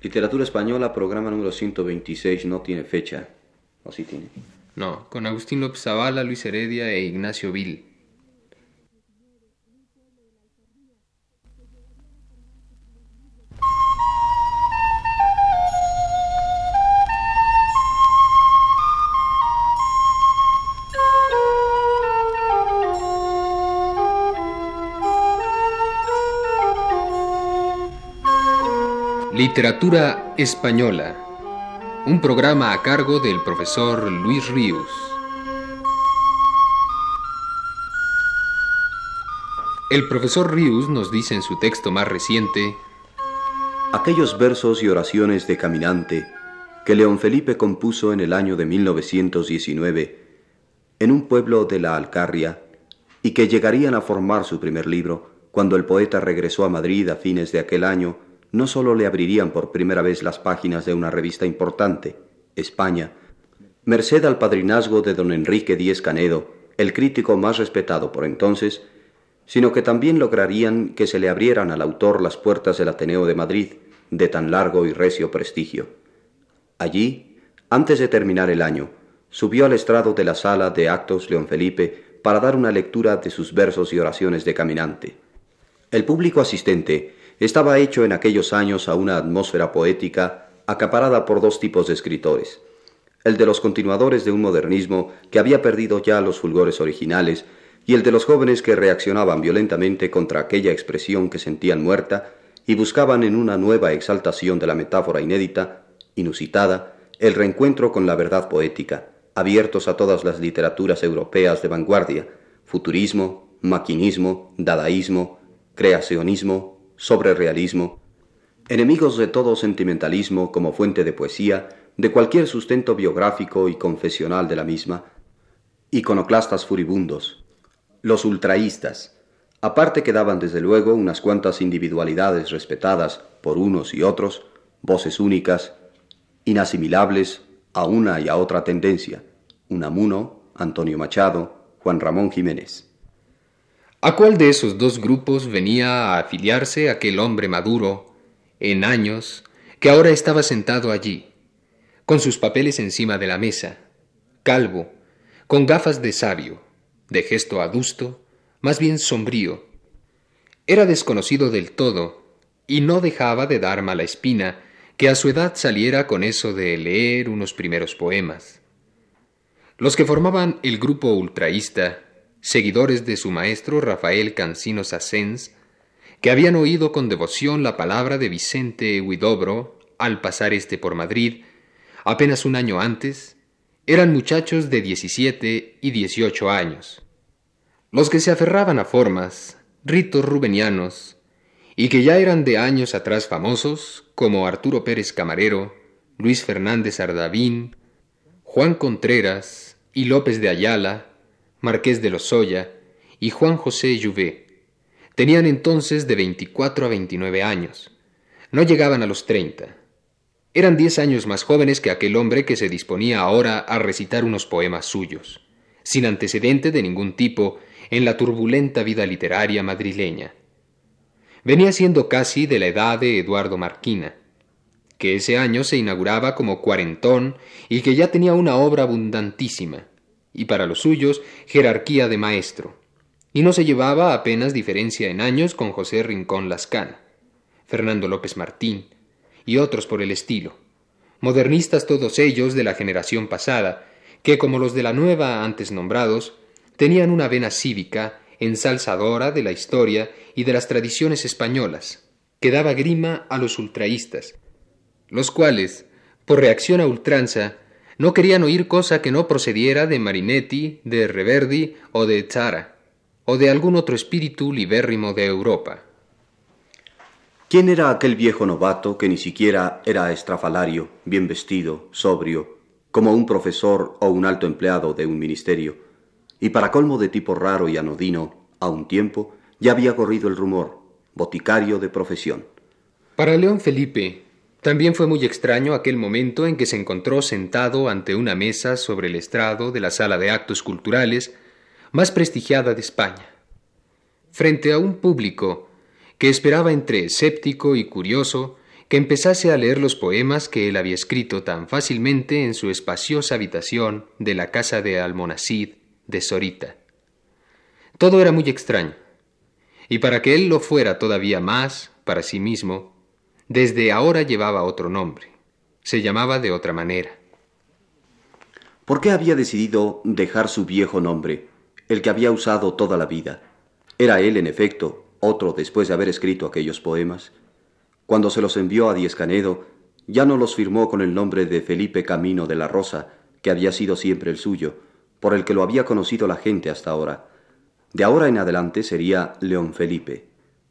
Literatura Española, programa número 126, no tiene fecha. ¿O sí tiene? No, con Agustín López Zavala, Luis Heredia e Ignacio Vil. Literatura Española. Un programa a cargo del profesor Luis Ríos. El profesor Ríos nos dice en su texto más reciente Aquellos versos y oraciones de caminante que León Felipe compuso en el año de 1919 en un pueblo de la Alcarria y que llegarían a formar su primer libro cuando el poeta regresó a Madrid a fines de aquel año no sólo le abrirían por primera vez las páginas de una revista importante, España, merced al padrinazgo de don Enrique Díez Canedo, el crítico más respetado por entonces, sino que también lograrían que se le abrieran al autor las puertas del Ateneo de Madrid, de tan largo y recio prestigio. Allí, antes de terminar el año, subió al estrado de la sala de actos León Felipe para dar una lectura de sus versos y oraciones de caminante. El público asistente estaba hecho en aquellos años a una atmósfera poética acaparada por dos tipos de escritores, el de los continuadores de un modernismo que había perdido ya los fulgores originales y el de los jóvenes que reaccionaban violentamente contra aquella expresión que sentían muerta y buscaban en una nueva exaltación de la metáfora inédita, inusitada, el reencuentro con la verdad poética, abiertos a todas las literaturas europeas de vanguardia, futurismo, maquinismo, dadaísmo, creacionismo, sobre realismo, enemigos de todo sentimentalismo como fuente de poesía, de cualquier sustento biográfico y confesional de la misma, iconoclastas furibundos, los ultraístas, aparte que daban desde luego unas cuantas individualidades respetadas por unos y otros, voces únicas, inasimilables a una y a otra tendencia, Unamuno, Antonio Machado, Juan Ramón Jiménez. ¿A cuál de esos dos grupos venía a afiliarse aquel hombre maduro, en años, que ahora estaba sentado allí, con sus papeles encima de la mesa, calvo, con gafas de sabio, de gesto adusto, más bien sombrío? Era desconocido del todo, y no dejaba de dar mala espina que a su edad saliera con eso de leer unos primeros poemas. Los que formaban el grupo ultraísta seguidores de su maestro Rafael Cancino Sassens, que habían oído con devoción la palabra de Vicente Huidobro al pasar este por Madrid, apenas un año antes, eran muchachos de 17 y 18 años. Los que se aferraban a formas, ritos rubenianos, y que ya eran de años atrás famosos, como Arturo Pérez Camarero, Luis Fernández Ardavín, Juan Contreras y López de Ayala, Marqués de Lozoya y Juan José Jouvet. Tenían entonces de 24 a 29 años. No llegaban a los 30. Eran diez años más jóvenes que aquel hombre que se disponía ahora a recitar unos poemas suyos, sin antecedente de ningún tipo en la turbulenta vida literaria madrileña. Venía siendo casi de la edad de Eduardo Marquina, que ese año se inauguraba como cuarentón y que ya tenía una obra abundantísima y para los suyos jerarquía de maestro, y no se llevaba apenas diferencia en años con José Rincón Lascana, Fernando López Martín y otros por el estilo, modernistas todos ellos de la generación pasada, que como los de la nueva antes nombrados, tenían una vena cívica ensalzadora de la historia y de las tradiciones españolas, que daba grima a los ultraístas, los cuales, por reacción a ultranza, no querían oír cosa que no procediera de Marinetti, de Reverdi o de Zara, o de algún otro espíritu libérrimo de Europa. ¿Quién era aquel viejo novato que ni siquiera era estrafalario, bien vestido, sobrio, como un profesor o un alto empleado de un ministerio? Y para colmo de tipo raro y anodino, a un tiempo, ya había corrido el rumor, boticario de profesión. Para León Felipe, también fue muy extraño aquel momento en que se encontró sentado ante una mesa sobre el estrado de la sala de actos culturales más prestigiada de España, frente a un público que esperaba entre escéptico y curioso que empezase a leer los poemas que él había escrito tan fácilmente en su espaciosa habitación de la casa de Almonacid de Sorita. Todo era muy extraño, y para que él lo fuera todavía más para sí mismo, desde ahora llevaba otro nombre, se llamaba de otra manera. ¿Por qué había decidido dejar su viejo nombre, el que había usado toda la vida? Era él, en efecto, otro después de haber escrito aquellos poemas. Cuando se los envió a Diez Canedo, ya no los firmó con el nombre de Felipe Camino de la Rosa, que había sido siempre el suyo, por el que lo había conocido la gente hasta ahora. De ahora en adelante sería León Felipe.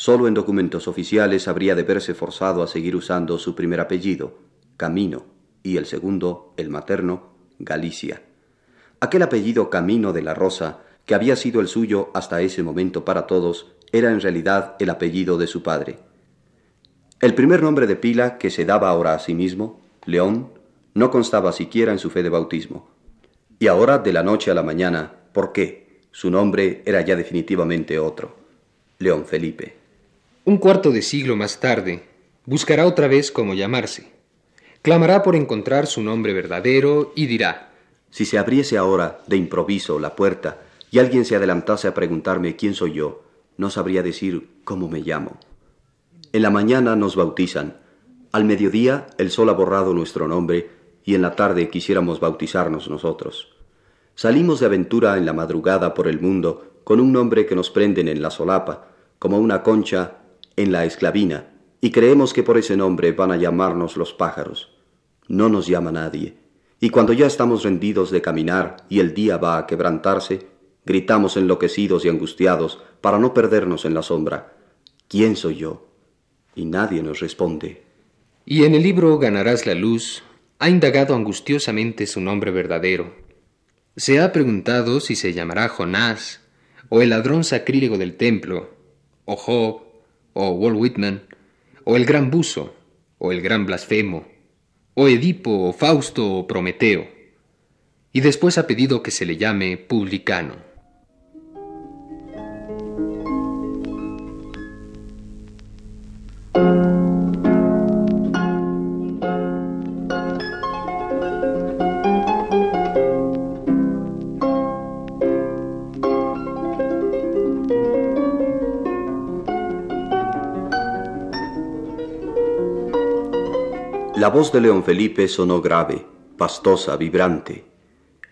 Solo en documentos oficiales habría de verse forzado a seguir usando su primer apellido, Camino, y el segundo, el materno, Galicia. Aquel apellido Camino de la Rosa, que había sido el suyo hasta ese momento para todos, era en realidad el apellido de su padre. El primer nombre de pila que se daba ahora a sí mismo, León, no constaba siquiera en su fe de bautismo. Y ahora, de la noche a la mañana, ¿por qué? Su nombre era ya definitivamente otro, León Felipe. Un cuarto de siglo más tarde, buscará otra vez cómo llamarse. Clamará por encontrar su nombre verdadero y dirá, Si se abriese ahora, de improviso, la puerta y alguien se adelantase a preguntarme quién soy yo, no sabría decir cómo me llamo. En la mañana nos bautizan, al mediodía el sol ha borrado nuestro nombre y en la tarde quisiéramos bautizarnos nosotros. Salimos de aventura en la madrugada por el mundo con un nombre que nos prenden en la solapa, como una concha en la esclavina, y creemos que por ese nombre van a llamarnos los pájaros no nos llama nadie. Y cuando ya estamos rendidos de caminar y el día va a quebrantarse, gritamos enloquecidos y angustiados para no perdernos en la sombra. ¿Quién soy yo? Y nadie nos responde. Y en el libro Ganarás la luz ha indagado angustiosamente su nombre verdadero. Se ha preguntado si se llamará Jonás, o el ladrón sacrílego del templo, o Job, o Walt Whitman, o el gran buzo, o el gran blasfemo o Edipo, o Fausto o Prometeo, y después ha pedido que se le llame publicano. La voz de León Felipe sonó grave, pastosa, vibrante.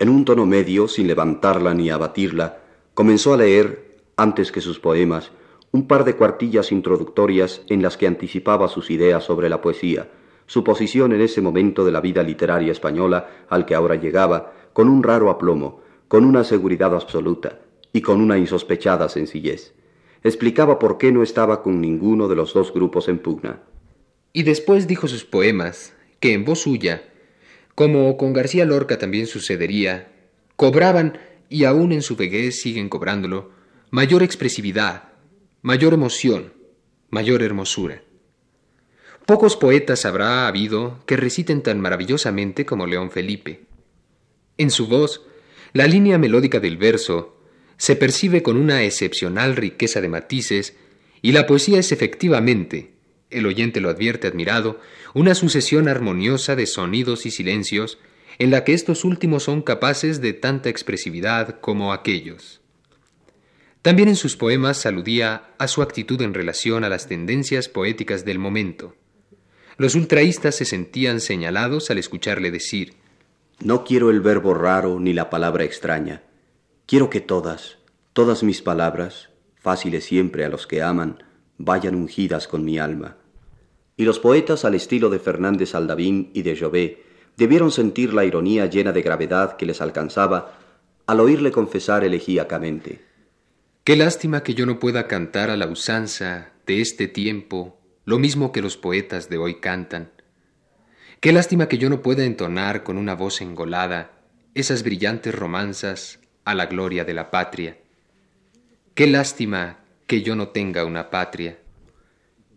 En un tono medio, sin levantarla ni abatirla, comenzó a leer, antes que sus poemas, un par de cuartillas introductorias en las que anticipaba sus ideas sobre la poesía, su posición en ese momento de la vida literaria española al que ahora llegaba, con un raro aplomo, con una seguridad absoluta y con una insospechada sencillez. Explicaba por qué no estaba con ninguno de los dos grupos en pugna. Y después dijo sus poemas, que en voz suya, como con García Lorca también sucedería, cobraban, y aún en su vejez siguen cobrándolo, mayor expresividad, mayor emoción, mayor hermosura. Pocos poetas habrá habido que reciten tan maravillosamente como León Felipe. En su voz, la línea melódica del verso se percibe con una excepcional riqueza de matices y la poesía es efectivamente, el oyente lo advierte admirado, una sucesión armoniosa de sonidos y silencios en la que estos últimos son capaces de tanta expresividad como aquellos. También en sus poemas aludía a su actitud en relación a las tendencias poéticas del momento. Los ultraístas se sentían señalados al escucharle decir No quiero el verbo raro ni la palabra extraña. Quiero que todas, todas mis palabras, fáciles siempre a los que aman, vayan ungidas con mi alma. Y los poetas al estilo de Fernández Aldavín y de Jové debieron sentir la ironía llena de gravedad que les alcanzaba al oírle confesar elegíacamente. Qué lástima que yo no pueda cantar a la usanza de este tiempo lo mismo que los poetas de hoy cantan. Qué lástima que yo no pueda entonar con una voz engolada esas brillantes romanzas a la gloria de la patria. Qué lástima que yo no tenga una patria.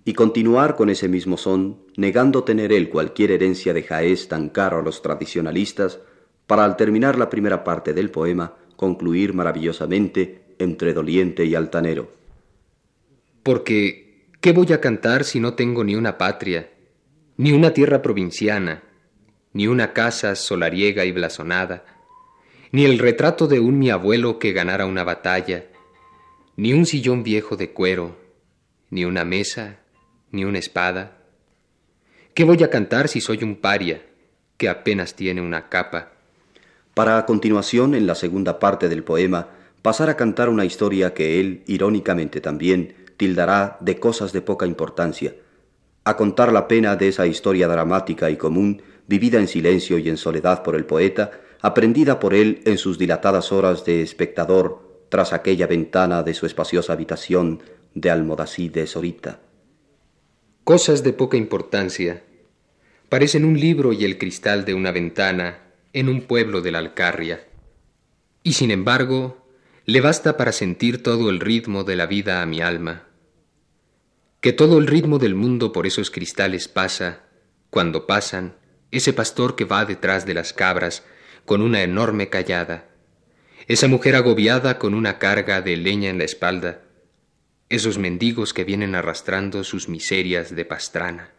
Y continuar con ese mismo son, negando tener él cualquier herencia de Jaez tan caro a los tradicionalistas, para al terminar la primera parte del poema concluir maravillosamente entre doliente y altanero. Porque, ¿qué voy a cantar si no tengo ni una patria, ni una tierra provinciana, ni una casa solariega y blasonada, ni el retrato de un mi abuelo que ganara una batalla, ni un sillón viejo de cuero, ni una mesa, ni una espada. ¿Qué voy a cantar si soy un paria que apenas tiene una capa? Para a continuación, en la segunda parte del poema, pasar a cantar una historia que él, irónicamente también, tildará de cosas de poca importancia, a contar la pena de esa historia dramática y común, vivida en silencio y en soledad por el poeta, aprendida por él en sus dilatadas horas de espectador tras aquella ventana de su espaciosa habitación de Almodasí de Sorita. Cosas de poca importancia parecen un libro y el cristal de una ventana en un pueblo de la Alcarria. Y sin embargo, le basta para sentir todo el ritmo de la vida a mi alma. Que todo el ritmo del mundo por esos cristales pasa, cuando pasan, ese pastor que va detrás de las cabras con una enorme callada, esa mujer agobiada con una carga de leña en la espalda, esos mendigos que vienen arrastrando sus miserias de pastrana,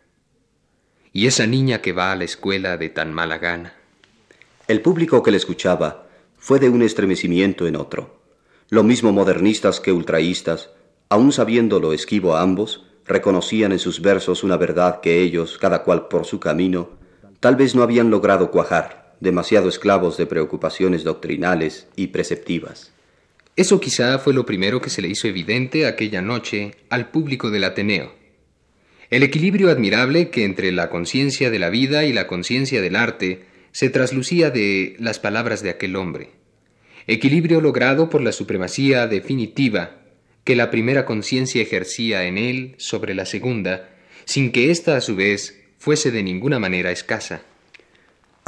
y esa niña que va a la escuela de tan mala gana. El público que le escuchaba fue de un estremecimiento en otro. Lo mismo modernistas que ultraístas, aun sabiendo lo esquivo a ambos, reconocían en sus versos una verdad que ellos, cada cual por su camino, tal vez no habían logrado cuajar demasiado esclavos de preocupaciones doctrinales y preceptivas. Eso quizá fue lo primero que se le hizo evidente aquella noche al público del Ateneo. El equilibrio admirable que entre la conciencia de la vida y la conciencia del arte se traslucía de las palabras de aquel hombre. Equilibrio logrado por la supremacía definitiva que la primera conciencia ejercía en él sobre la segunda, sin que ésta a su vez fuese de ninguna manera escasa.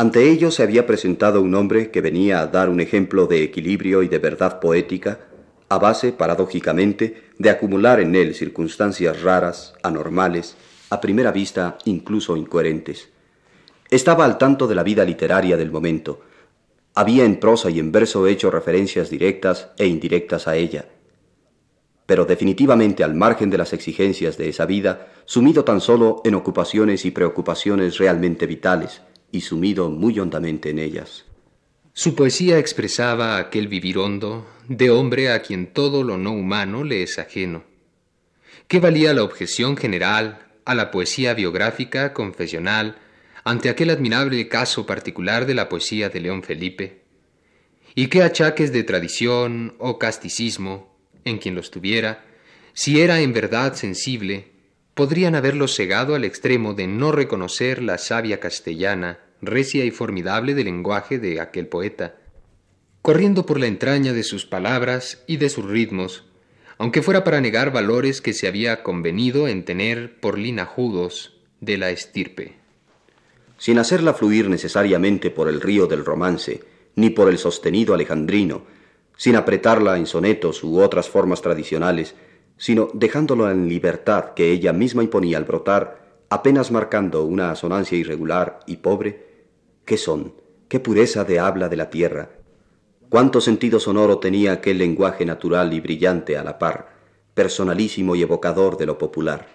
Ante ellos se había presentado un hombre que venía a dar un ejemplo de equilibrio y de verdad poética, a base, paradójicamente, de acumular en él circunstancias raras, anormales, a primera vista incluso incoherentes. Estaba al tanto de la vida literaria del momento. Había en prosa y en verso hecho referencias directas e indirectas a ella. Pero definitivamente al margen de las exigencias de esa vida, sumido tan solo en ocupaciones y preocupaciones realmente vitales, y sumido muy hondamente en ellas. Su poesía expresaba aquel vivir hondo de hombre a quien todo lo no humano le es ajeno. ¿Qué valía la objeción general a la poesía biográfica, confesional, ante aquel admirable caso particular de la poesía de León Felipe? ¿Y qué achaques de tradición o casticismo, en quien los tuviera, si era en verdad sensible, podrían haberlo cegado al extremo de no reconocer la savia castellana, recia y formidable del lenguaje de aquel poeta, corriendo por la entraña de sus palabras y de sus ritmos, aunque fuera para negar valores que se había convenido en tener por linajudos de la estirpe. Sin hacerla fluir necesariamente por el río del romance, ni por el sostenido alejandrino, sin apretarla en sonetos u otras formas tradicionales, sino dejándolo en libertad que ella misma imponía al brotar, apenas marcando una asonancia irregular y pobre, ¿qué son? ¿Qué pureza de habla de la tierra? ¿Cuánto sentido sonoro tenía aquel lenguaje natural y brillante a la par, personalísimo y evocador de lo popular?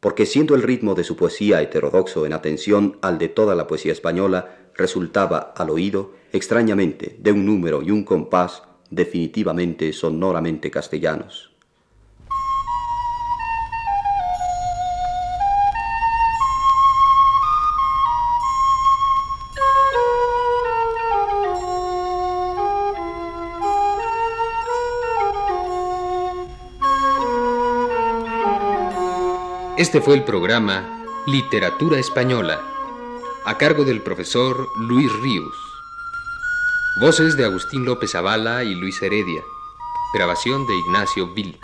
Porque siendo el ritmo de su poesía heterodoxo en atención al de toda la poesía española, resultaba al oído, extrañamente, de un número y un compás definitivamente sonoramente castellanos. Este fue el programa Literatura Española, a cargo del profesor Luis Ríos. Voces de Agustín López Avala y Luis Heredia. Grabación de Ignacio Vil.